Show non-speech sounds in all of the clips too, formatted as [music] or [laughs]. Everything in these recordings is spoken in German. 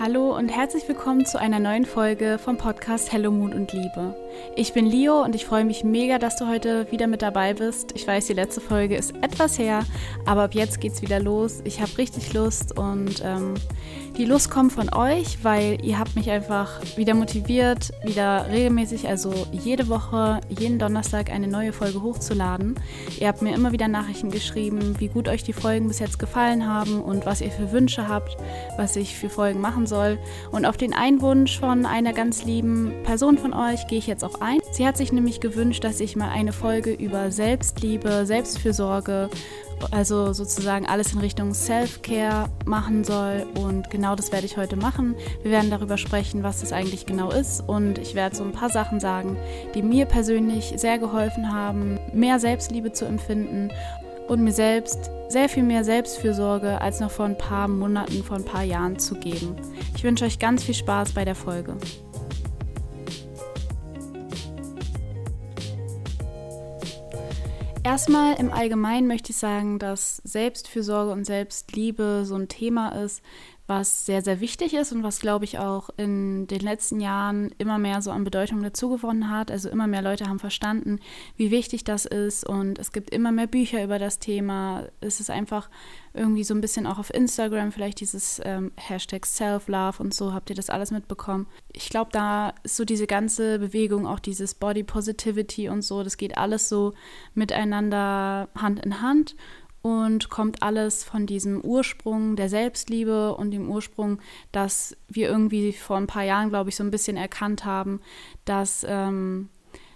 Hallo und herzlich willkommen zu einer neuen Folge vom Podcast Hello Mut und Liebe. Ich bin Leo und ich freue mich mega, dass du heute wieder mit dabei bist. Ich weiß, die letzte Folge ist etwas her, aber ab jetzt geht's wieder los. Ich habe richtig Lust und ähm, die Lust kommt von euch, weil ihr habt mich einfach wieder motiviert, wieder regelmäßig, also jede Woche, jeden Donnerstag eine neue Folge hochzuladen. Ihr habt mir immer wieder Nachrichten geschrieben, wie gut euch die Folgen bis jetzt gefallen haben und was ihr für Wünsche habt, was ich für Folgen machen soll. Und auf den Einwunsch von einer ganz lieben Person von euch gehe ich jetzt auch ein. Sie hat sich nämlich gewünscht, dass ich mal eine Folge über Selbstliebe, Selbstfürsorge also sozusagen alles in Richtung Self-Care machen soll. Und genau das werde ich heute machen. Wir werden darüber sprechen, was das eigentlich genau ist. Und ich werde so ein paar Sachen sagen, die mir persönlich sehr geholfen haben, mehr Selbstliebe zu empfinden und mir selbst sehr viel mehr Selbstfürsorge als noch vor ein paar Monaten, vor ein paar Jahren zu geben. Ich wünsche euch ganz viel Spaß bei der Folge. Erstmal im Allgemeinen möchte ich sagen, dass Selbstfürsorge und Selbstliebe so ein Thema ist, was sehr, sehr wichtig ist und was, glaube ich, auch in den letzten Jahren immer mehr so an Bedeutung dazugewonnen hat. Also immer mehr Leute haben verstanden, wie wichtig das ist und es gibt immer mehr Bücher über das Thema. Es ist einfach irgendwie so ein bisschen auch auf Instagram vielleicht dieses ähm, Hashtag Self-Love und so, habt ihr das alles mitbekommen. Ich glaube, da ist so diese ganze Bewegung, auch dieses Body Positivity und so, das geht alles so miteinander Hand in Hand und kommt alles von diesem Ursprung der Selbstliebe und dem Ursprung, dass wir irgendwie vor ein paar Jahren, glaube ich, so ein bisschen erkannt haben, dass, ähm,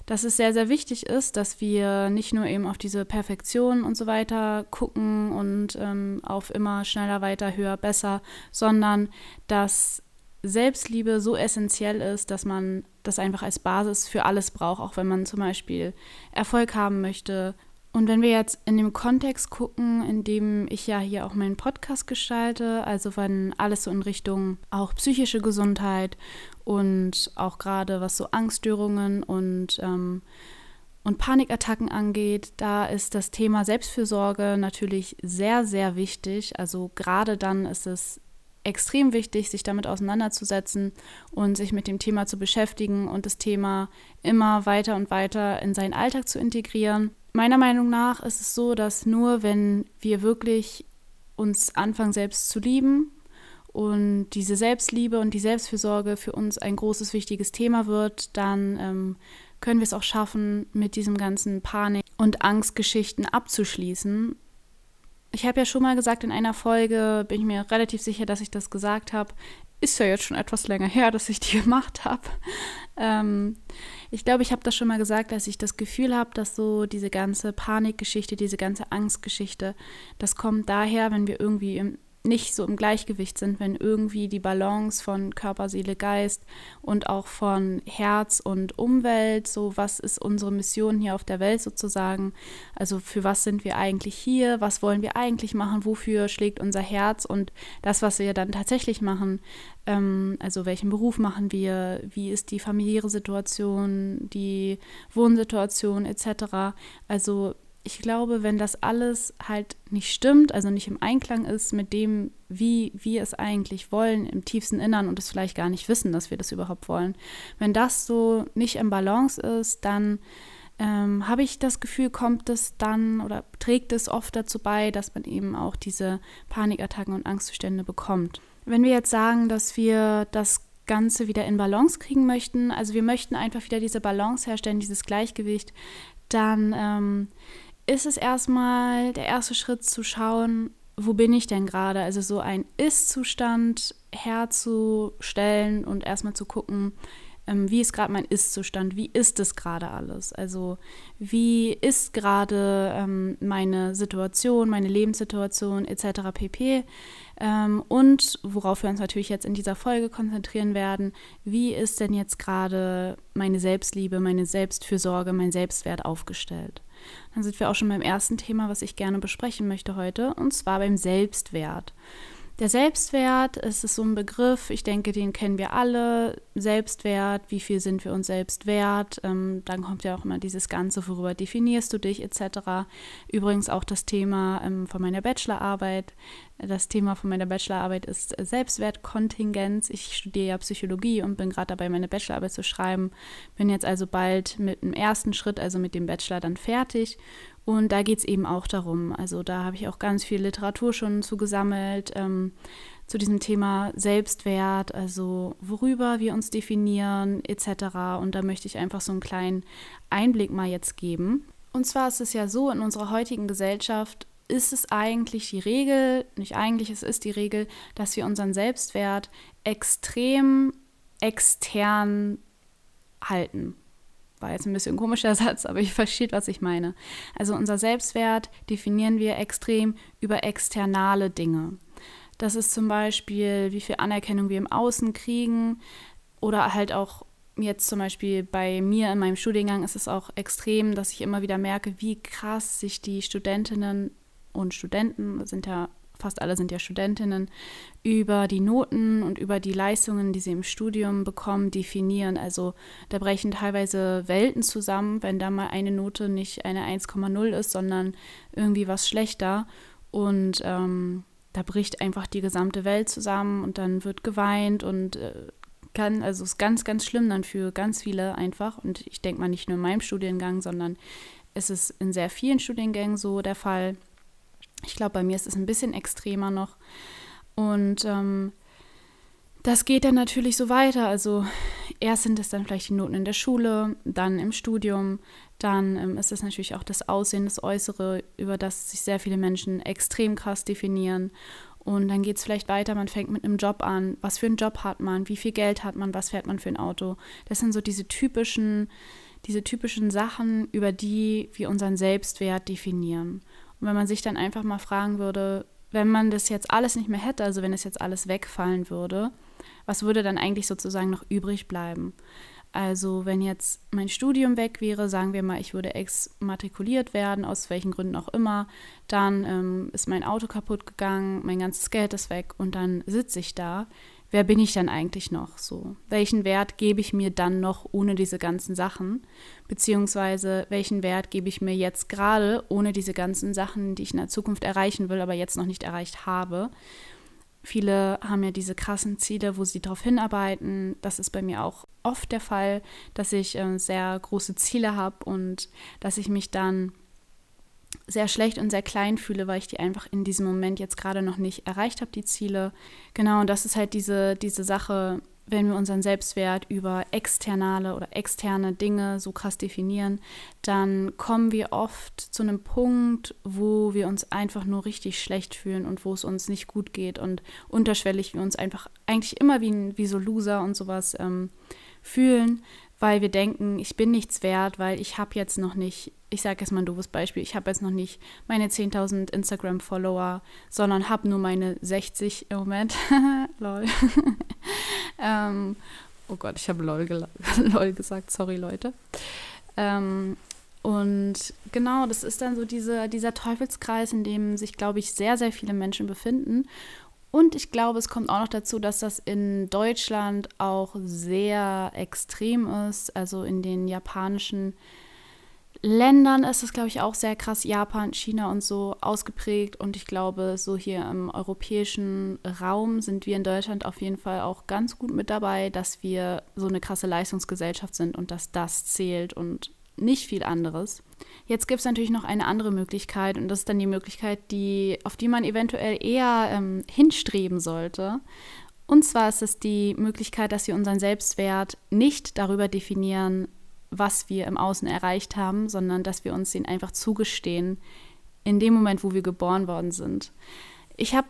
dass es sehr, sehr wichtig ist, dass wir nicht nur eben auf diese Perfektion und so weiter gucken und ähm, auf immer schneller, weiter, höher, besser, sondern dass Selbstliebe so essentiell ist, dass man das einfach als Basis für alles braucht, auch wenn man zum Beispiel Erfolg haben möchte und wenn wir jetzt in dem Kontext gucken, in dem ich ja hier auch meinen Podcast gestalte, also wenn alles so in Richtung auch psychische Gesundheit und auch gerade was so Angststörungen und, ähm, und Panikattacken angeht, da ist das Thema Selbstfürsorge natürlich sehr, sehr wichtig. Also gerade dann ist es extrem wichtig, sich damit auseinanderzusetzen und sich mit dem Thema zu beschäftigen und das Thema immer weiter und weiter in seinen Alltag zu integrieren meiner Meinung nach ist es so, dass nur wenn wir wirklich uns anfangen, selbst zu lieben und diese Selbstliebe und die Selbstfürsorge für uns ein großes, wichtiges Thema wird, dann ähm, können wir es auch schaffen, mit diesem ganzen Panik- und Angstgeschichten abzuschließen. Ich habe ja schon mal gesagt in einer Folge, bin ich mir relativ sicher, dass ich das gesagt habe, ist ja jetzt schon etwas länger her, dass ich die [laughs] gemacht habe. Ähm, ich glaube, ich habe das schon mal gesagt, dass ich das Gefühl habe, dass so diese ganze Panikgeschichte, diese ganze Angstgeschichte, das kommt daher, wenn wir irgendwie im nicht so im Gleichgewicht sind, wenn irgendwie die Balance von Körper, Seele, Geist und auch von Herz und Umwelt, so was ist unsere Mission hier auf der Welt sozusagen, also für was sind wir eigentlich hier, was wollen wir eigentlich machen, wofür schlägt unser Herz? Und das, was wir dann tatsächlich machen, ähm, also welchen Beruf machen wir, wie ist die familiäre Situation, die Wohnsituation etc. Also ich glaube, wenn das alles halt nicht stimmt, also nicht im Einklang ist mit dem, wie wir es eigentlich wollen, im tiefsten Innern und es vielleicht gar nicht wissen, dass wir das überhaupt wollen, wenn das so nicht im Balance ist, dann ähm, habe ich das Gefühl, kommt es dann oder trägt es oft dazu bei, dass man eben auch diese Panikattacken und Angstzustände bekommt. Wenn wir jetzt sagen, dass wir das Ganze wieder in Balance kriegen möchten, also wir möchten einfach wieder diese Balance herstellen, dieses Gleichgewicht, dann ähm, ist es erstmal der erste Schritt zu schauen, wo bin ich denn gerade? Also so ein Ist-Zustand herzustellen und erstmal zu gucken, ähm, wie ist gerade mein Ist-Zustand? Wie ist es gerade alles? Also wie ist gerade ähm, meine Situation, meine Lebenssituation etc. pp. Ähm, und worauf wir uns natürlich jetzt in dieser Folge konzentrieren werden, wie ist denn jetzt gerade meine Selbstliebe, meine Selbstfürsorge, mein Selbstwert aufgestellt? Dann sind wir auch schon beim ersten Thema, was ich gerne besprechen möchte heute, und zwar beim Selbstwert. Der Selbstwert ist so ein Begriff, ich denke, den kennen wir alle. Selbstwert, wie viel sind wir uns selbst wert? Ähm, dann kommt ja auch immer dieses Ganze, worüber definierst du dich etc. Übrigens auch das Thema ähm, von meiner Bachelorarbeit. Das Thema von meiner Bachelorarbeit ist Selbstwertkontingenz. Ich studiere ja Psychologie und bin gerade dabei, meine Bachelorarbeit zu schreiben. Bin jetzt also bald mit dem ersten Schritt, also mit dem Bachelor, dann fertig und da geht es eben auch darum. Also da habe ich auch ganz viel Literatur schon zu gesammelt, ähm, zu diesem Thema Selbstwert, also worüber wir uns definieren etc. Und da möchte ich einfach so einen kleinen Einblick mal jetzt geben. Und zwar ist es ja so, in unserer heutigen Gesellschaft ist es eigentlich die Regel, nicht eigentlich, es ist die Regel, dass wir unseren Selbstwert extrem extern halten war jetzt ein bisschen ein komischer [laughs] Satz, aber ich verstehe, was ich meine. Also unser Selbstwert definieren wir extrem über externe Dinge. Das ist zum Beispiel, wie viel Anerkennung wir im Außen kriegen oder halt auch jetzt zum Beispiel bei mir in meinem Studiengang ist es auch extrem, dass ich immer wieder merke, wie krass sich die Studentinnen und Studenten, sind ja fast alle sind ja Studentinnen, über die Noten und über die Leistungen, die sie im Studium bekommen, definieren. Also da brechen teilweise Welten zusammen, wenn da mal eine Note nicht eine 1,0 ist, sondern irgendwie was schlechter. Und ähm, da bricht einfach die gesamte Welt zusammen und dann wird geweint und äh, kann, also ist ganz, ganz schlimm dann für ganz viele einfach. Und ich denke mal nicht nur in meinem Studiengang, sondern es ist in sehr vielen Studiengängen so der Fall. Ich glaube, bei mir ist es ein bisschen extremer noch. Und ähm, das geht dann natürlich so weiter. Also erst sind es dann vielleicht die Noten in der Schule, dann im Studium, dann ähm, ist es natürlich auch das Aussehen, das Äußere, über das sich sehr viele Menschen extrem krass definieren. Und dann geht es vielleicht weiter, man fängt mit einem Job an. Was für einen Job hat man? Wie viel Geld hat man? Was fährt man für ein Auto? Das sind so diese typischen, diese typischen Sachen, über die wir unseren Selbstwert definieren. Und wenn man sich dann einfach mal fragen würde, wenn man das jetzt alles nicht mehr hätte, also wenn es jetzt alles wegfallen würde, was würde dann eigentlich sozusagen noch übrig bleiben? Also wenn jetzt mein Studium weg wäre, sagen wir mal, ich würde exmatrikuliert werden, aus welchen Gründen auch immer, dann ähm, ist mein Auto kaputt gegangen, mein ganzes Geld ist weg und dann sitze ich da wer bin ich dann eigentlich noch so? Welchen Wert gebe ich mir dann noch ohne diese ganzen Sachen? Beziehungsweise welchen Wert gebe ich mir jetzt gerade ohne diese ganzen Sachen, die ich in der Zukunft erreichen will, aber jetzt noch nicht erreicht habe? Viele haben ja diese krassen Ziele, wo sie darauf hinarbeiten. Das ist bei mir auch oft der Fall, dass ich äh, sehr große Ziele habe und dass ich mich dann sehr schlecht und sehr klein fühle, weil ich die einfach in diesem Moment jetzt gerade noch nicht erreicht habe, die Ziele. Genau, und das ist halt diese, diese Sache, wenn wir unseren Selbstwert über externe oder externe Dinge so krass definieren, dann kommen wir oft zu einem Punkt, wo wir uns einfach nur richtig schlecht fühlen und wo es uns nicht gut geht und unterschwellig wir uns einfach eigentlich immer wie, wie so Loser und sowas ähm, fühlen, weil wir denken, ich bin nichts wert, weil ich habe jetzt noch nicht, ich sage jetzt mal ein doofes Beispiel, ich habe jetzt noch nicht meine 10.000 Instagram-Follower, sondern habe nur meine 60 im Moment. [laughs] lol. [laughs] ähm, oh Gott, ich habe lol, [laughs] lol, gesagt, sorry Leute. Ähm, und genau, das ist dann so diese, dieser Teufelskreis, in dem sich, glaube ich, sehr, sehr viele Menschen befinden. Und ich glaube, es kommt auch noch dazu, dass das in Deutschland auch sehr extrem ist. Also in den japanischen Ländern ist es, glaube ich, auch sehr krass. Japan, China und so ausgeprägt. Und ich glaube, so hier im europäischen Raum sind wir in Deutschland auf jeden Fall auch ganz gut mit dabei, dass wir so eine krasse Leistungsgesellschaft sind und dass das zählt und nicht viel anderes. Jetzt gibt es natürlich noch eine andere Möglichkeit und das ist dann die Möglichkeit, die, auf die man eventuell eher ähm, hinstreben sollte. Und zwar ist es die Möglichkeit, dass wir unseren Selbstwert nicht darüber definieren, was wir im Außen erreicht haben, sondern dass wir uns den einfach zugestehen in dem Moment, wo wir geboren worden sind. Ich habe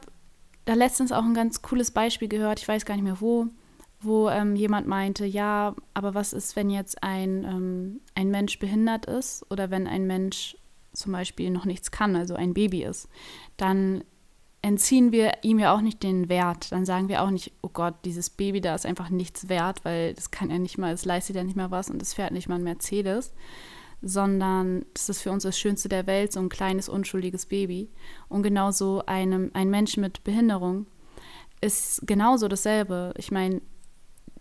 da letztens auch ein ganz cooles Beispiel gehört, ich weiß gar nicht mehr wo, wo ähm, jemand meinte, ja, aber was ist, wenn jetzt ein, ähm, ein Mensch behindert ist oder wenn ein Mensch zum Beispiel noch nichts kann, also ein Baby ist, dann entziehen wir ihm ja auch nicht den Wert. Dann sagen wir auch nicht, oh Gott, dieses Baby da ist einfach nichts wert, weil das kann ja nicht mal, es leistet ja nicht mal was und es fährt nicht mal ein Mercedes, sondern das ist für uns das Schönste der Welt, so ein kleines, unschuldiges Baby. Und genauso einem, ein Mensch mit Behinderung ist genauso dasselbe. Ich meine,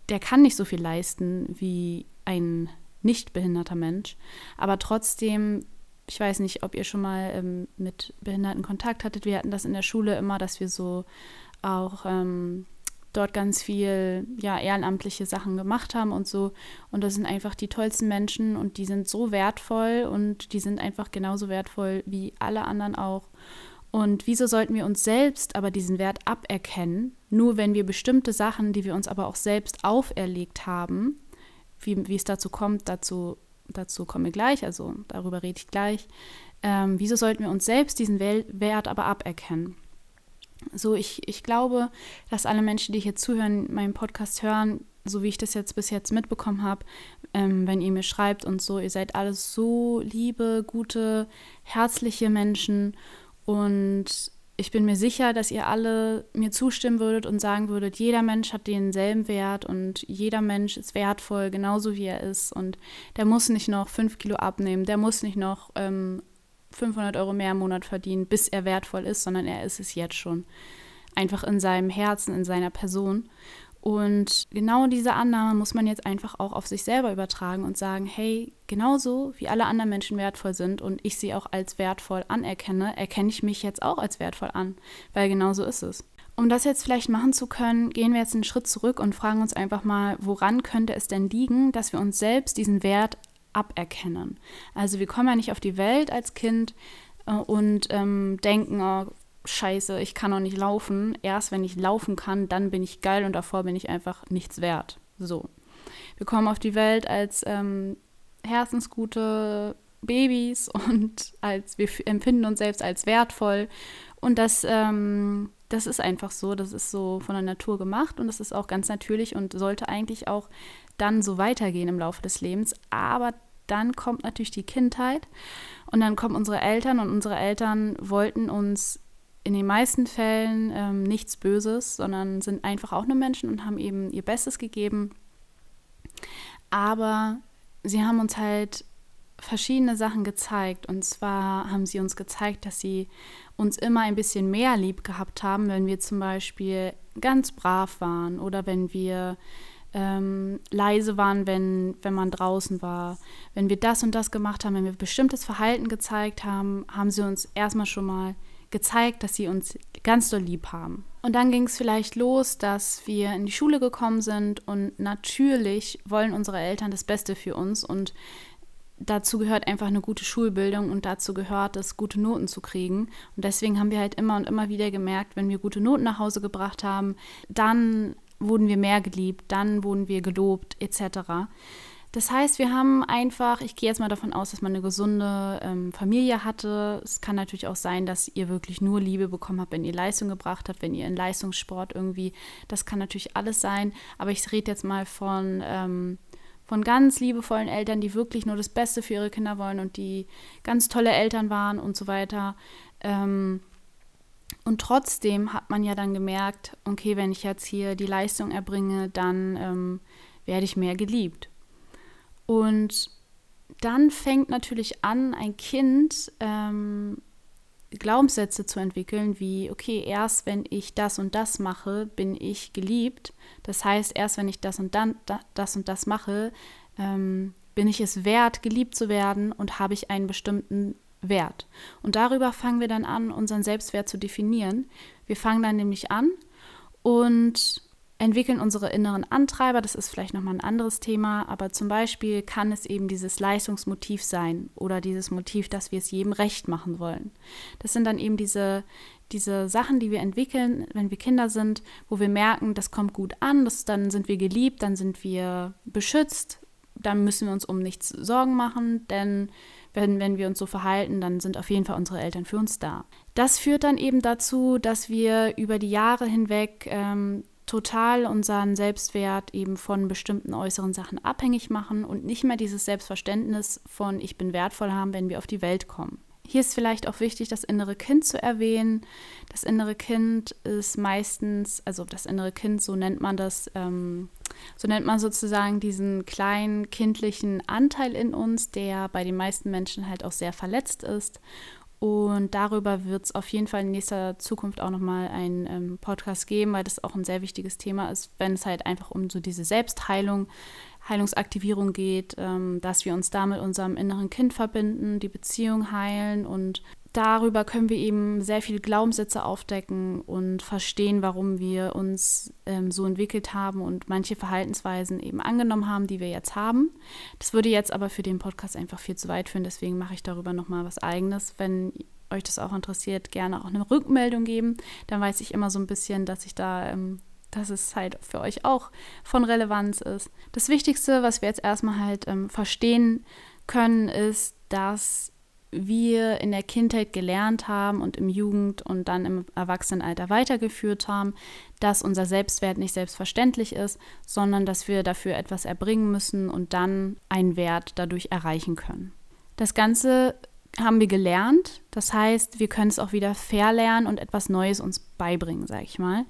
der kann nicht so viel leisten wie ein nicht behinderter Mensch, aber trotzdem ich weiß nicht, ob ihr schon mal ähm, mit Behinderten Kontakt hattet. Wir hatten das in der Schule immer, dass wir so auch ähm, dort ganz viel ja, ehrenamtliche Sachen gemacht haben und so. Und das sind einfach die tollsten Menschen und die sind so wertvoll und die sind einfach genauso wertvoll wie alle anderen auch. Und wieso sollten wir uns selbst aber diesen Wert aberkennen, nur wenn wir bestimmte Sachen, die wir uns aber auch selbst auferlegt haben, wie, wie es dazu kommt, dazu, dazu kommen wir gleich, also darüber rede ich gleich, ähm, wieso sollten wir uns selbst diesen Wert aber aberkennen? So, ich, ich glaube, dass alle Menschen, die hier zuhören, meinen Podcast hören, so wie ich das jetzt bis jetzt mitbekommen habe, ähm, wenn ihr mir schreibt und so, ihr seid alles so liebe, gute, herzliche Menschen und ich bin mir sicher, dass ihr alle mir zustimmen würdet und sagen würdet, jeder Mensch hat denselben Wert und jeder Mensch ist wertvoll, genauso wie er ist. Und der muss nicht noch fünf Kilo abnehmen, der muss nicht noch ähm, 500 Euro mehr im Monat verdienen, bis er wertvoll ist, sondern er ist es jetzt schon. Einfach in seinem Herzen, in seiner Person. Und genau diese Annahme muss man jetzt einfach auch auf sich selber übertragen und sagen, hey, genauso wie alle anderen Menschen wertvoll sind und ich sie auch als wertvoll anerkenne, erkenne ich mich jetzt auch als wertvoll an, weil genauso ist es. Um das jetzt vielleicht machen zu können, gehen wir jetzt einen Schritt zurück und fragen uns einfach mal, woran könnte es denn liegen, dass wir uns selbst diesen Wert aberkennen. Also wir kommen ja nicht auf die Welt als Kind äh, und ähm, denken, oh, scheiße, ich kann noch nicht laufen. Erst wenn ich laufen kann, dann bin ich geil und davor bin ich einfach nichts wert. So. Wir kommen auf die Welt als ähm, herzensgute Babys [laughs] und als wir empfinden uns selbst als wertvoll. Und das, ähm, das ist einfach so, das ist so von der Natur gemacht und das ist auch ganz natürlich und sollte eigentlich auch dann so weitergehen im Laufe des Lebens. Aber dann kommt natürlich die Kindheit und dann kommen unsere Eltern und unsere Eltern wollten uns in den meisten Fällen ähm, nichts Böses, sondern sind einfach auch nur Menschen und haben eben ihr Bestes gegeben. Aber sie haben uns halt verschiedene Sachen gezeigt. Und zwar haben sie uns gezeigt, dass sie uns immer ein bisschen mehr lieb gehabt haben, wenn wir zum Beispiel ganz brav waren oder wenn wir ähm, leise waren, wenn, wenn man draußen war. Wenn wir das und das gemacht haben, wenn wir bestimmtes Verhalten gezeigt haben, haben sie uns erstmal schon mal gezeigt, dass sie uns ganz doll lieb haben. Und dann ging es vielleicht los, dass wir in die Schule gekommen sind und natürlich wollen unsere Eltern das Beste für uns und dazu gehört einfach eine gute Schulbildung und dazu gehört es, gute Noten zu kriegen. Und deswegen haben wir halt immer und immer wieder gemerkt, wenn wir gute Noten nach Hause gebracht haben, dann wurden wir mehr geliebt, dann wurden wir gelobt etc. Das heißt, wir haben einfach, ich gehe jetzt mal davon aus, dass man eine gesunde ähm, Familie hatte. Es kann natürlich auch sein, dass ihr wirklich nur Liebe bekommen habt, wenn ihr Leistung gebracht habt, wenn ihr in Leistungssport irgendwie, das kann natürlich alles sein. Aber ich rede jetzt mal von, ähm, von ganz liebevollen Eltern, die wirklich nur das Beste für ihre Kinder wollen und die ganz tolle Eltern waren und so weiter. Ähm, und trotzdem hat man ja dann gemerkt, okay, wenn ich jetzt hier die Leistung erbringe, dann ähm, werde ich mehr geliebt. Und dann fängt natürlich an, ein Kind ähm, Glaubenssätze zu entwickeln, wie, okay, erst wenn ich das und das mache, bin ich geliebt. Das heißt, erst wenn ich das und dann das und das mache, ähm, bin ich es wert, geliebt zu werden und habe ich einen bestimmten Wert. Und darüber fangen wir dann an, unseren Selbstwert zu definieren. Wir fangen dann nämlich an und entwickeln unsere inneren Antreiber. Das ist vielleicht nochmal ein anderes Thema, aber zum Beispiel kann es eben dieses Leistungsmotiv sein oder dieses Motiv, dass wir es jedem recht machen wollen. Das sind dann eben diese, diese Sachen, die wir entwickeln, wenn wir Kinder sind, wo wir merken, das kommt gut an, das, dann sind wir geliebt, dann sind wir beschützt, dann müssen wir uns um nichts Sorgen machen, denn wenn, wenn wir uns so verhalten, dann sind auf jeden Fall unsere Eltern für uns da. Das führt dann eben dazu, dass wir über die Jahre hinweg ähm, total unseren Selbstwert eben von bestimmten äußeren Sachen abhängig machen und nicht mehr dieses Selbstverständnis von ich bin wertvoll haben, wenn wir auf die Welt kommen. Hier ist vielleicht auch wichtig, das innere Kind zu erwähnen. Das innere Kind ist meistens, also das innere Kind, so nennt man das, ähm, so nennt man sozusagen diesen kleinen kindlichen Anteil in uns, der bei den meisten Menschen halt auch sehr verletzt ist Und darüber wird es auf jeden Fall in nächster Zukunft auch nochmal einen ähm, Podcast geben, weil das auch ein sehr wichtiges Thema ist, wenn es halt einfach um so diese Selbstheilung, Heilungsaktivierung geht, ähm, dass wir uns da mit unserem inneren Kind verbinden, die Beziehung heilen und darüber können wir eben sehr viele Glaubenssätze aufdecken und verstehen, warum wir uns ähm, so entwickelt haben und manche Verhaltensweisen eben angenommen haben, die wir jetzt haben. Das würde jetzt aber für den Podcast einfach viel zu weit führen, deswegen mache ich darüber nochmal was eigenes. Wenn euch das auch interessiert, gerne auch eine Rückmeldung geben. Dann weiß ich immer so ein bisschen, dass ich da, ähm, dass es halt für euch auch von Relevanz ist. Das Wichtigste, was wir jetzt erstmal halt ähm, verstehen können, ist, dass wir in der Kindheit gelernt haben und im Jugend- und dann im Erwachsenenalter weitergeführt haben, dass unser Selbstwert nicht selbstverständlich ist, sondern dass wir dafür etwas erbringen müssen und dann einen Wert dadurch erreichen können. Das Ganze haben wir gelernt, das heißt, wir können es auch wieder verlernen und etwas Neues uns beibringen, sage ich mal.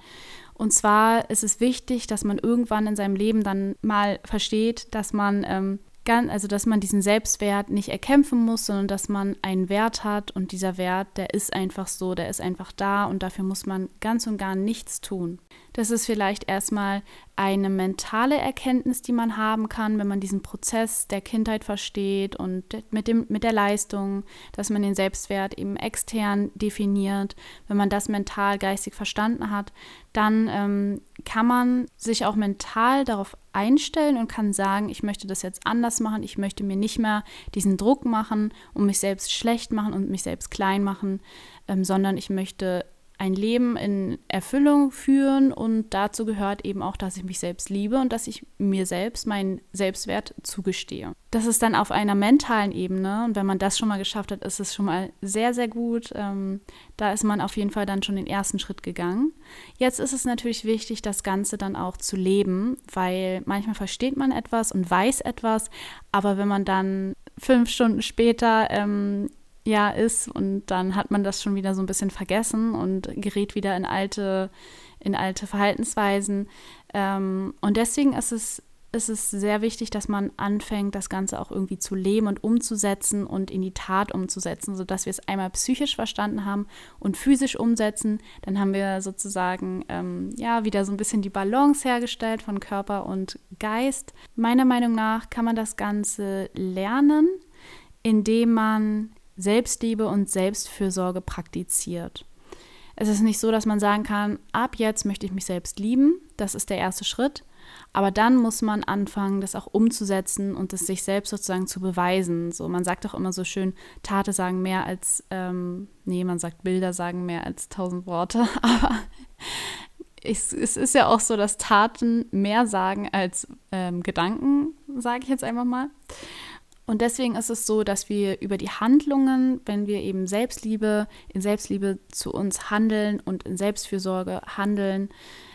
Und zwar ist es wichtig, dass man irgendwann in seinem Leben dann mal versteht, dass man ähm, also dass man diesen Selbstwert nicht erkämpfen muss, sondern dass man einen Wert hat und dieser Wert, der ist einfach so, der ist einfach da und dafür muss man ganz und gar nichts tun. Das ist vielleicht erstmal eine mentale Erkenntnis, die man haben kann, wenn man diesen Prozess der Kindheit versteht und mit, dem, mit der Leistung, dass man den Selbstwert eben extern definiert. Wenn man das mental, geistig verstanden hat, dann ähm, kann man sich auch mental darauf einstellen und kann sagen, ich möchte das jetzt anders machen, ich möchte mir nicht mehr diesen Druck machen und mich selbst schlecht machen und mich selbst klein machen, ähm, sondern ich möchte ein Leben in Erfüllung führen und dazu gehört eben auch, dass ich mich selbst liebe und dass ich mir selbst meinen Selbstwert zugestehe. Das ist dann auf einer mentalen Ebene und wenn man das schon mal geschafft hat, ist es schon mal sehr, sehr gut. Ähm, da ist man auf jeden Fall dann schon den ersten Schritt gegangen. Jetzt ist es natürlich wichtig, das Ganze dann auch zu leben, weil manchmal versteht man etwas und weiß etwas, aber wenn man dann fünf Stunden später ähm, ja ist und dann hat man das schon wieder so ein bisschen vergessen und gerät wieder in alte, in alte Verhaltensweisen. Ähm, und deswegen ist es, ist es sehr wichtig, dass man anfängt, das Ganze auch irgendwie zu leben und umzusetzen und in die Tat umzusetzen, sodass wir es einmal psychisch verstanden haben und physisch umsetzen. Dann haben wir sozusagen ähm, ja wieder so ein bisschen die Balance hergestellt von Körper und Geist. Meiner Meinung nach kann man das Ganze lernen, indem man Selbstliebe und Selbstfürsorge praktiziert. Es ist nicht so, dass man sagen kann, ab jetzt möchte ich mich selbst lieben, das ist der erste Schritt, aber dann muss man anfangen, das auch umzusetzen und es sich selbst sozusagen zu beweisen. So, man sagt doch immer so schön, Taten sagen mehr als, ähm, nee, man sagt Bilder sagen mehr als tausend Worte, [laughs] aber es, es, ist ja auch so, dass Taten mehr sagen als ähm, Gedanken, sage ich jetzt einfach mal. Und deswegen ist es so, dass wir über die Handlungen, wenn wir eben Selbstliebe, in Selbstliebe zu uns handeln und in Selbstfürsorge handeln,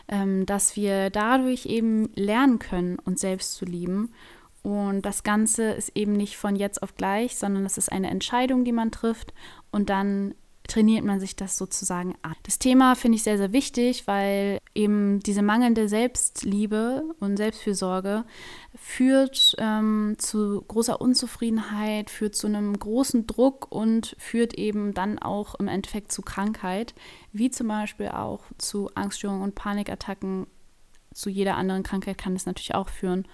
ähm, dass wir dadurch eben lernen können, uns selbst zu lieben. Und das Ganze ist eben nicht von jetzt auf gleich, sondern es ist eine Entscheidung, die man trifft und dann trainiert man sich das sozusagen an. Das Thema finde ich sehr, sehr wichtig, weil eben diese mangelnde Selbstliebe und Selbstfürsorge führt ähm, zu großer Unzufriedenheit, führt zu einem großen Druck und führt eben dann auch im Endeffekt zu Krankheit, wie zum Beispiel auch zu Angststörungen und Panikattacken. Zu jeder anderen Krankheit kann es natürlich auch führen.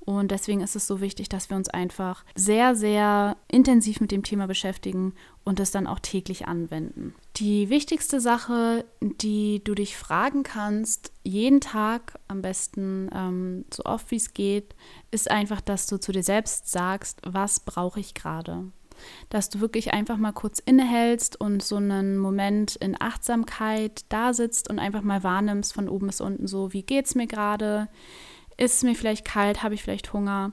Und deswegen ist es so wichtig, dass wir uns einfach sehr, sehr intensiv mit dem Thema beschäftigen und es dann auch täglich anwenden. Die wichtigste Sache, die du dich fragen kannst, jeden Tag am besten ähm, so oft wie es geht, ist einfach, dass du zu dir selbst sagst, was brauche ich gerade? Dass du wirklich einfach mal kurz innehältst und so einen Moment in Achtsamkeit da sitzt und einfach mal wahrnimmst von oben bis unten so, wie geht es mir gerade? Ist es mir vielleicht kalt? Habe ich vielleicht Hunger?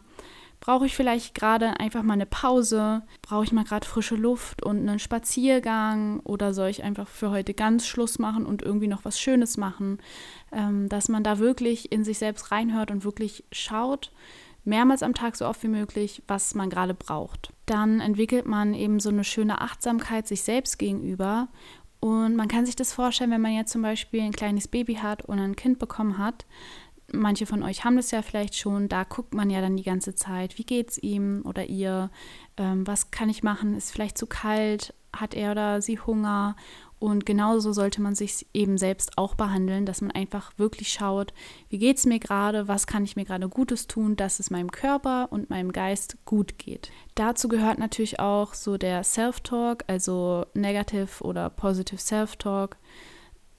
Brauche ich vielleicht gerade einfach mal eine Pause? Brauche ich mal gerade frische Luft und einen Spaziergang? Oder soll ich einfach für heute ganz Schluss machen und irgendwie noch was Schönes machen? Ähm, dass man da wirklich in sich selbst reinhört und wirklich schaut, mehrmals am Tag so oft wie möglich, was man gerade braucht. Dann entwickelt man eben so eine schöne Achtsamkeit sich selbst gegenüber. Und man kann sich das vorstellen, wenn man jetzt zum Beispiel ein kleines Baby hat und ein Kind bekommen hat, manche von euch haben das ja vielleicht schon, da guckt man ja dann die ganze Zeit, wie geht es ihm oder ihr, ähm, was kann ich machen, ist vielleicht zu kalt, hat er oder sie Hunger und genauso sollte man sich eben selbst auch behandeln, dass man einfach wirklich schaut, wie geht es mir gerade, was kann ich mir gerade Gutes tun, dass es meinem Körper und meinem Geist gut geht. Dazu gehört natürlich auch so der Self-Talk, also Negative oder Positive Self-Talk.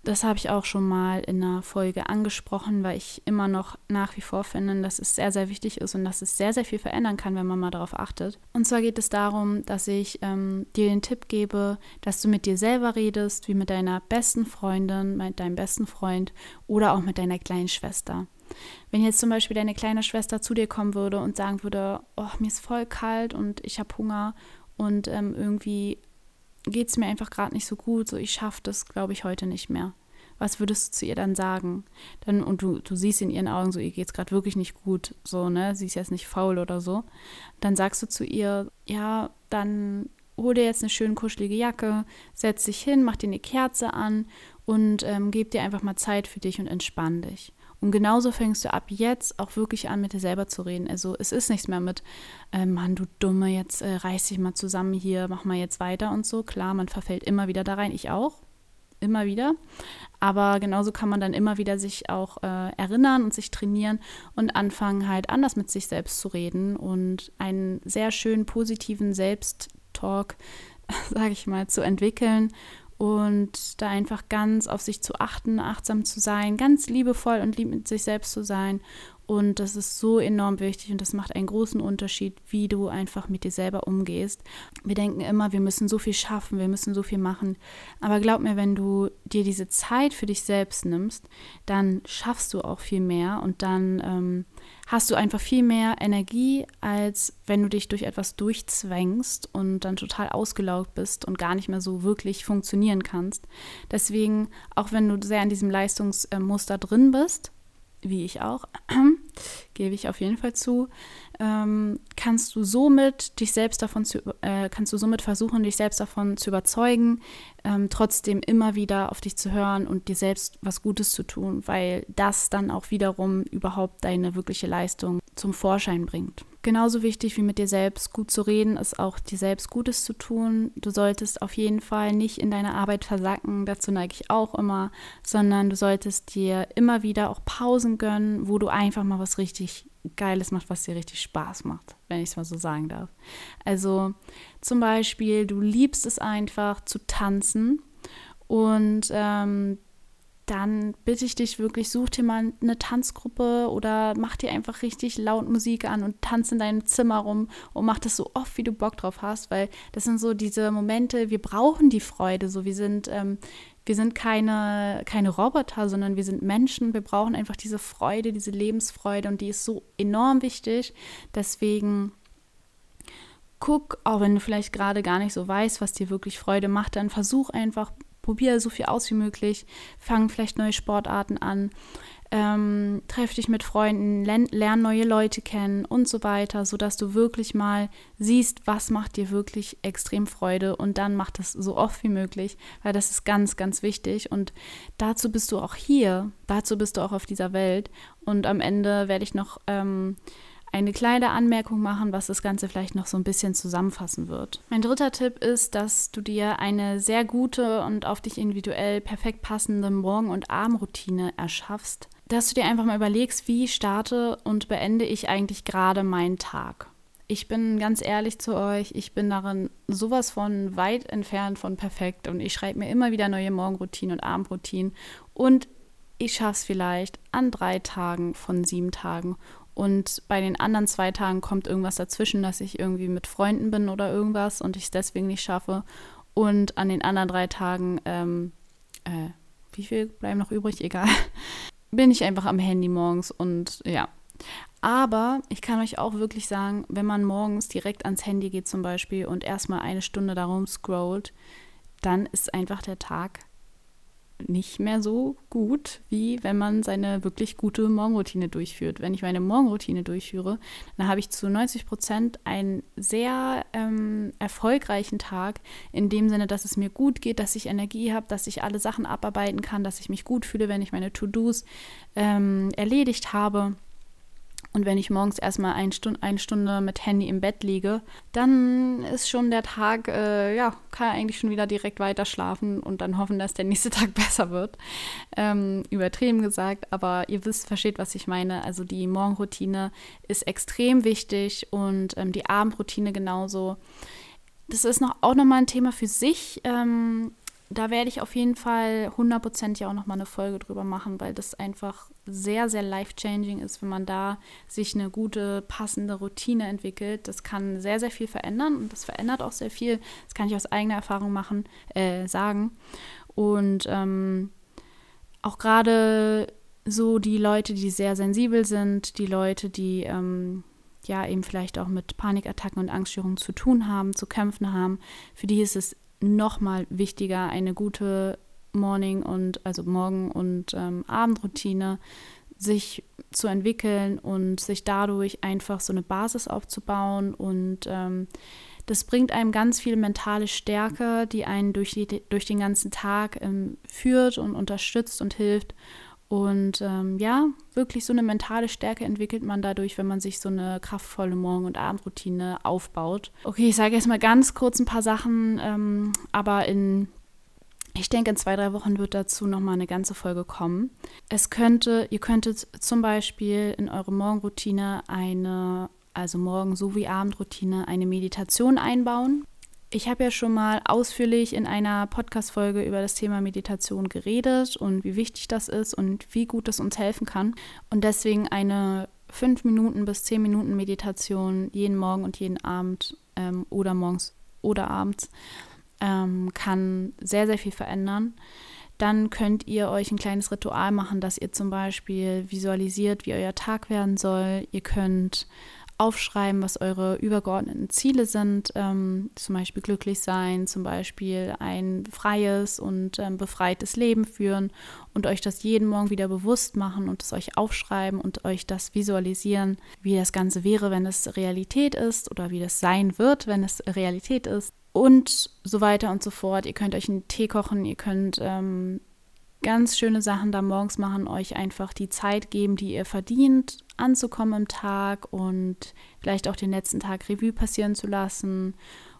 Das habe ich auch schon mal in einer Folge angesprochen, weil ich immer noch nach wie vor finde, dass es sehr, sehr wichtig ist und dass es sehr, sehr viel verändern kann, wenn man mal darauf achtet. Und zwar geht es darum, dass ich ähm, dir den Tipp gebe, dass du mit dir selber redest, wie mit deiner besten Freundin, mit deinem besten Freund oder auch mit deiner kleinen Schwester. Wenn jetzt zum Beispiel deine kleine Schwester zu dir kommen würde und sagen würde, oh, mir ist voll kalt und ich habe Hunger und ähm, irgendwie geht es mir einfach gerade nicht so gut, so ich schaffe das, glaube ich, heute nicht mehr. Was würdest du zu ihr dann sagen? Dann, und du, du siehst in ihren Augen so, ihr geht es gerade wirklich nicht gut, so, ne? Sie ist jetzt nicht faul oder so. Dann sagst du zu ihr, ja, dann hol dir jetzt eine schöne kuschelige Jacke, setz dich hin, mach dir eine Kerze an und ähm, gib dir einfach mal Zeit für dich und entspann dich. Und genauso fängst du ab jetzt auch wirklich an, mit dir selber zu reden. Also es ist nichts mehr mit, äh, Mann, du Dumme, jetzt äh, reiß dich mal zusammen hier, mach mal jetzt weiter und so. Klar, man verfällt immer wieder da rein, ich auch, immer wieder. Aber genauso kann man dann immer wieder sich auch äh, erinnern und sich trainieren und anfangen halt anders mit sich selbst zu reden und einen sehr schönen positiven Selbsttalk, [laughs] sage ich mal, zu entwickeln und da einfach ganz auf sich zu achten, achtsam zu sein, ganz liebevoll und lieb mit sich selbst zu sein und das ist so enorm wichtig und das macht einen großen Unterschied, wie du einfach mit dir selber umgehst. Wir denken immer, wir müssen so viel schaffen, wir müssen so viel machen. Aber glaub mir, wenn du dir diese Zeit für dich selbst nimmst, dann schaffst du auch viel mehr und dann ähm, hast du einfach viel mehr Energie, als wenn du dich durch etwas durchzwängst und dann total ausgelaugt bist und gar nicht mehr so wirklich funktionieren kannst. Deswegen, auch wenn du sehr in diesem Leistungsmuster drin bist, wie ich auch, [clears throat] gebe ich auf jeden Fall zu, ähm, kannst du somit dich selbst davon zu, äh, kannst du somit versuchen, dich selbst davon zu überzeugen, ähm, trotzdem immer wieder auf dich zu hören und dir selbst was Gutes zu tun, weil das dann auch wiederum überhaupt deine wirkliche Leistung zum Vorschein bringt. Genauso wichtig wie mit dir selbst gut zu reden, ist auch dir selbst Gutes zu tun. Du solltest auf jeden Fall nicht in deiner Arbeit versacken, dazu neige ich auch immer, sondern du solltest dir immer wieder auch Pausen gönnen, wo du einfach mal was richtig Geiles machst, was dir richtig Spaß macht, wenn ich es mal so sagen darf. Also zum Beispiel, du liebst es einfach zu tanzen und ähm, dann bitte ich dich wirklich, such dir mal eine Tanzgruppe oder mach dir einfach richtig laut Musik an und tanz in deinem Zimmer rum und mach das so oft, wie du Bock drauf hast, weil das sind so diese Momente, wir brauchen die Freude, so wir sind, ähm, wir sind keine, keine Roboter, sondern wir sind Menschen, wir brauchen einfach diese Freude, diese Lebensfreude und die ist so enorm wichtig, deswegen guck, auch wenn du vielleicht gerade gar nicht so weißt, was dir wirklich Freude macht, dann versuch einfach probiere so viel aus wie möglich, fang vielleicht neue Sportarten an, ähm, treff dich mit Freunden, lern, lern neue Leute kennen und so weiter, sodass du wirklich mal siehst, was macht dir wirklich extrem Freude und dann mach das so oft wie möglich, weil das ist ganz, ganz wichtig und dazu bist du auch hier, dazu bist du auch auf dieser Welt und am Ende werde ich noch ähm, eine kleine Anmerkung machen, was das Ganze vielleicht noch so ein bisschen zusammenfassen wird. Mein dritter Tipp ist, dass du dir eine sehr gute und auf dich individuell perfekt passende Morgen- und Abendroutine erschaffst. Dass du dir einfach mal überlegst, wie starte und beende ich eigentlich gerade meinen Tag. Ich bin ganz ehrlich zu euch, ich bin darin sowas von weit entfernt von perfekt und ich schreibe mir immer wieder neue Morgenroutinen und Abendroutinen und ich schaffe es vielleicht an drei Tagen von sieben Tagen und bei den anderen zwei Tagen kommt irgendwas dazwischen, dass ich irgendwie mit Freunden bin oder irgendwas und ich es deswegen nicht schaffe. Und an den anderen drei Tagen, ähm, äh, wie viel bleiben noch übrig? Egal. [laughs] Bin ich einfach am Handy morgens und ja. Aber ich kann euch auch wirklich sagen, wenn man morgens direkt ans Handy geht zum Beispiel und erstmal eine Stunde darum scrollt, dann ist einfach der Tag nicht mehr so gut, wie wenn man seine wirklich gute Morgenroutine durchführt. Wenn ich meine Morgenroutine durchführe, dann habe ich zu 90 Prozent einen sehr ähm, erfolgreichen Tag, in dem Sinne, dass es mir gut geht, dass ich Energie habe, dass ich alle Sachen abarbeiten kann, dass ich mich gut fühle, wenn ich meine To-Dos ähm, erledigt habe. Und wenn ich morgens erstmal ein Stund, eine Stunde mit Handy im Bett liege, dann ist schon der Tag, äh, ja, kann eigentlich schon wieder direkt weiter schlafen und dann hoffen, dass der nächste [laughs] Tag besser wird. Ähm, übertrieben gesagt, aber ihr wisst, versteht, was ich meine. Also die Morgenroutine ist extrem wichtig und ähm, die Abendroutine genauso. Das ist noch, auch nochmal ein Thema für sich. Ähm, da werde ich auf jeden Fall 100% ja auch nochmal eine Folge drüber machen, weil das einfach sehr, sehr life-changing ist, wenn man da sich eine gute, passende Routine entwickelt. Das kann sehr, sehr viel verändern und das verändert auch sehr viel. Das kann ich aus eigener Erfahrung machen, äh, sagen. Und ähm, auch gerade so die Leute, die sehr sensibel sind, die Leute, die ähm, ja eben vielleicht auch mit Panikattacken und Angststörungen zu tun haben, zu kämpfen haben, für die ist es nochmal wichtiger, eine gute Morning- und also Morgen- und ähm, Abendroutine sich zu entwickeln und sich dadurch einfach so eine Basis aufzubauen. Und ähm, das bringt einem ganz viel mentale Stärke, die einen durch, die, durch den ganzen Tag ähm, führt und unterstützt und hilft. Und ähm, ja, wirklich so eine mentale Stärke entwickelt man dadurch, wenn man sich so eine kraftvolle Morgen- und Abendroutine aufbaut. Okay, ich sage jetzt mal ganz kurz ein paar Sachen, ähm, aber in, ich denke, in zwei, drei Wochen wird dazu nochmal eine ganze Folge kommen. Es könnte, ihr könntet zum Beispiel in eure Morgenroutine eine, also Morgen- sowie Abendroutine, eine Meditation einbauen. Ich habe ja schon mal ausführlich in einer Podcast-Folge über das Thema Meditation geredet und wie wichtig das ist und wie gut es uns helfen kann. Und deswegen eine 5 Minuten bis 10 Minuten Meditation jeden Morgen und jeden Abend ähm, oder morgens oder abends ähm, kann sehr, sehr viel verändern. Dann könnt ihr euch ein kleines Ritual machen, dass ihr zum Beispiel visualisiert, wie euer Tag werden soll. Ihr könnt aufschreiben, was eure übergeordneten Ziele sind, ähm, zum Beispiel glücklich sein, zum Beispiel ein freies und ähm, befreites Leben führen und euch das jeden Morgen wieder bewusst machen und es euch aufschreiben und euch das visualisieren, wie das Ganze wäre, wenn es Realität ist oder wie das sein wird, wenn es Realität ist und so weiter und so fort. Ihr könnt euch einen Tee kochen, ihr könnt ähm, ganz schöne Sachen da morgens machen, euch einfach die Zeit geben, die ihr verdient, anzukommen im Tag und vielleicht auch den letzten Tag Revue passieren zu lassen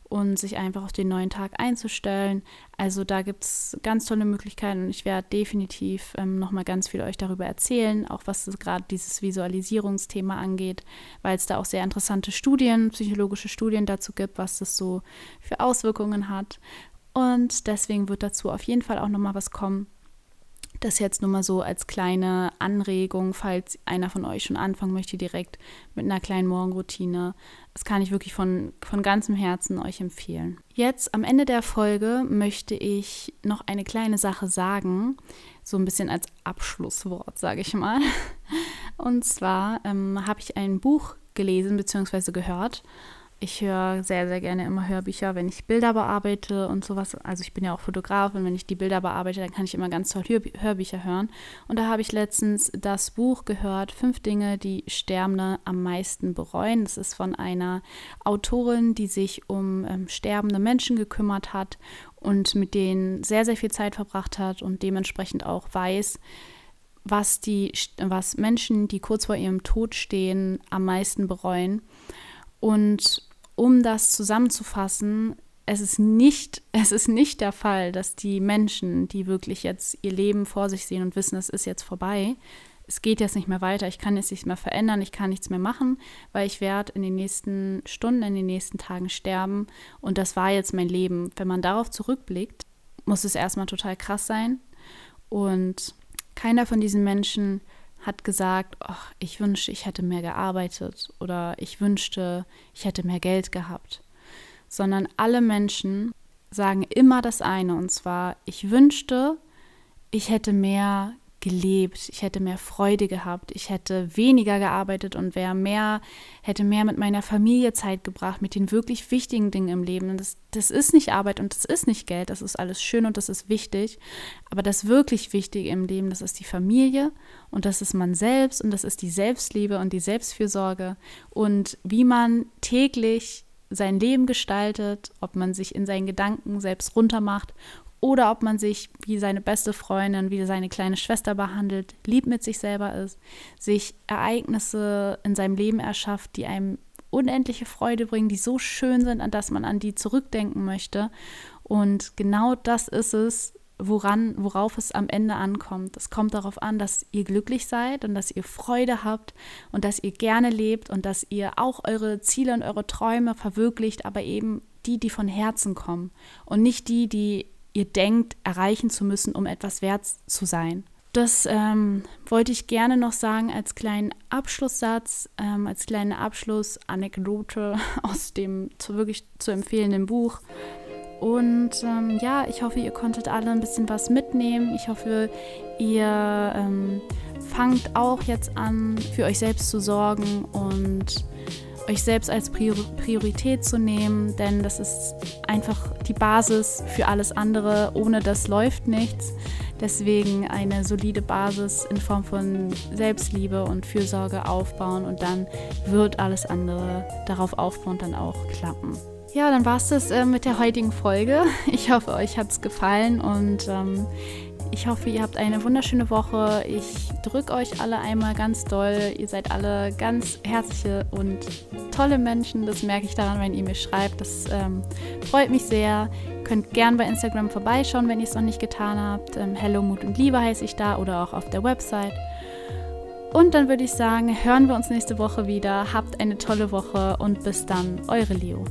und sich einfach auf den neuen Tag einzustellen. Also da gibt es ganz tolle Möglichkeiten und ich werde definitiv ähm, nochmal ganz viel euch darüber erzählen, auch was gerade dieses Visualisierungsthema angeht, weil es da auch sehr interessante Studien, psychologische Studien dazu gibt, was das so für Auswirkungen hat. Und deswegen wird dazu auf jeden Fall auch nochmal was kommen. Das jetzt nur mal so als kleine Anregung, falls einer von euch schon anfangen möchte, direkt mit einer kleinen Morgenroutine. Das kann ich wirklich von, von ganzem Herzen euch empfehlen. Jetzt am Ende der Folge möchte ich noch eine kleine Sache sagen, so ein bisschen als Abschlusswort, sage ich mal. Und zwar ähm, habe ich ein Buch gelesen bzw. gehört ich höre sehr, sehr gerne immer Hörbücher, wenn ich Bilder bearbeite und sowas. Also ich bin ja auch Fotograf und wenn ich die Bilder bearbeite, dann kann ich immer ganz toll Hör Hörbücher hören. Und da habe ich letztens das Buch gehört, Fünf Dinge, die Sterbende am meisten bereuen. Das ist von einer Autorin, die sich um ähm, sterbende Menschen gekümmert hat und mit denen sehr, sehr viel Zeit verbracht hat und dementsprechend auch weiß, was die, was Menschen, die kurz vor ihrem Tod stehen, am meisten bereuen. Und um das zusammenzufassen, es ist nicht, [laughs] es ist nicht der Fall, dass die Menschen, die wirklich jetzt ihr Leben vor sich sehen und wissen, es ist jetzt vorbei, es geht jetzt nicht mehr weiter, ich kann jetzt nichts mehr verändern, ich kann nichts mehr machen, weil ich werde in den nächsten Stunden, in den nächsten Tagen sterben und das war jetzt mein Leben. Wenn man darauf zurückblickt, muss es erstmal total krass sein und keiner von diesen Menschen hat gesagt, ach, ich wünschte, ich hätte mehr gearbeitet oder ich wünschte, ich hätte mehr Geld gehabt, sondern alle Menschen sagen immer das eine und zwar, ich wünschte, ich hätte mehr gelebt, ich hätte mehr Freude gehabt, ich hätte weniger gearbeitet und wäre mehr, hätte mehr mit meiner Familie Zeit gebracht, mit den wirklich wichtigen Dingen im Leben. Das, das ist nicht Arbeit und das ist nicht Geld, das ist alles schön und das ist wichtig. Aber das wirklich Wichtige im Leben, das ist die Familie und das ist man selbst und das ist die Selbstliebe und die Selbstfürsorge und wie man täglich sein Leben gestaltet, ob man sich in seinen Gedanken selbst runtermacht oder ob man sich wie seine beste Freundin, wie seine kleine Schwester behandelt, lieb mit sich selber ist, sich Ereignisse in seinem Leben erschafft, die einem unendliche Freude bringen, die so schön sind, an das man an die zurückdenken möchte. Und genau das ist es, woran, worauf es am Ende ankommt. Es kommt darauf an, dass ihr glücklich seid und dass ihr Freude habt und dass ihr gerne lebt und dass ihr auch eure Ziele und eure Träume verwirklicht, aber eben die, die von Herzen kommen und nicht die, die ihr denkt, erreichen zu müssen, um etwas wert zu sein. Das ähm, wollte ich gerne noch sagen als kleinen Abschlusssatz, ähm, als kleine Abschlussanekdote [laughs] aus dem zu, wirklich zu empfehlenden Buch. Und ähm, ja, ich hoffe, ihr konntet alle ein bisschen was mitnehmen. Ich hoffe, ihr ähm, fangt auch jetzt an, für euch selbst zu sorgen und euch selbst als Priorität zu nehmen, denn das ist einfach die Basis für alles andere. Ohne das läuft nichts. Deswegen eine solide Basis in Form von Selbstliebe und Fürsorge aufbauen und dann wird alles andere darauf aufbauen dann auch klappen. Ja, dann war es das äh, mit der heutigen Folge. Ich hoffe, euch hat es gefallen und ähm, ich hoffe, ihr habt eine wunderschöne Woche. Ich drücke euch alle einmal ganz doll. Ihr seid alle ganz herzliche und tolle Menschen. Das merke ich daran, wenn ihr mir schreibt. Das ähm, freut mich sehr. Ihr könnt gern bei Instagram vorbeischauen, wenn ihr es noch nicht getan habt. Ähm, Hello Mut und Liebe heiße ich da oder auch auf der Website. Und dann würde ich sagen, hören wir uns nächste Woche wieder. Habt eine tolle Woche und bis dann, eure Leo.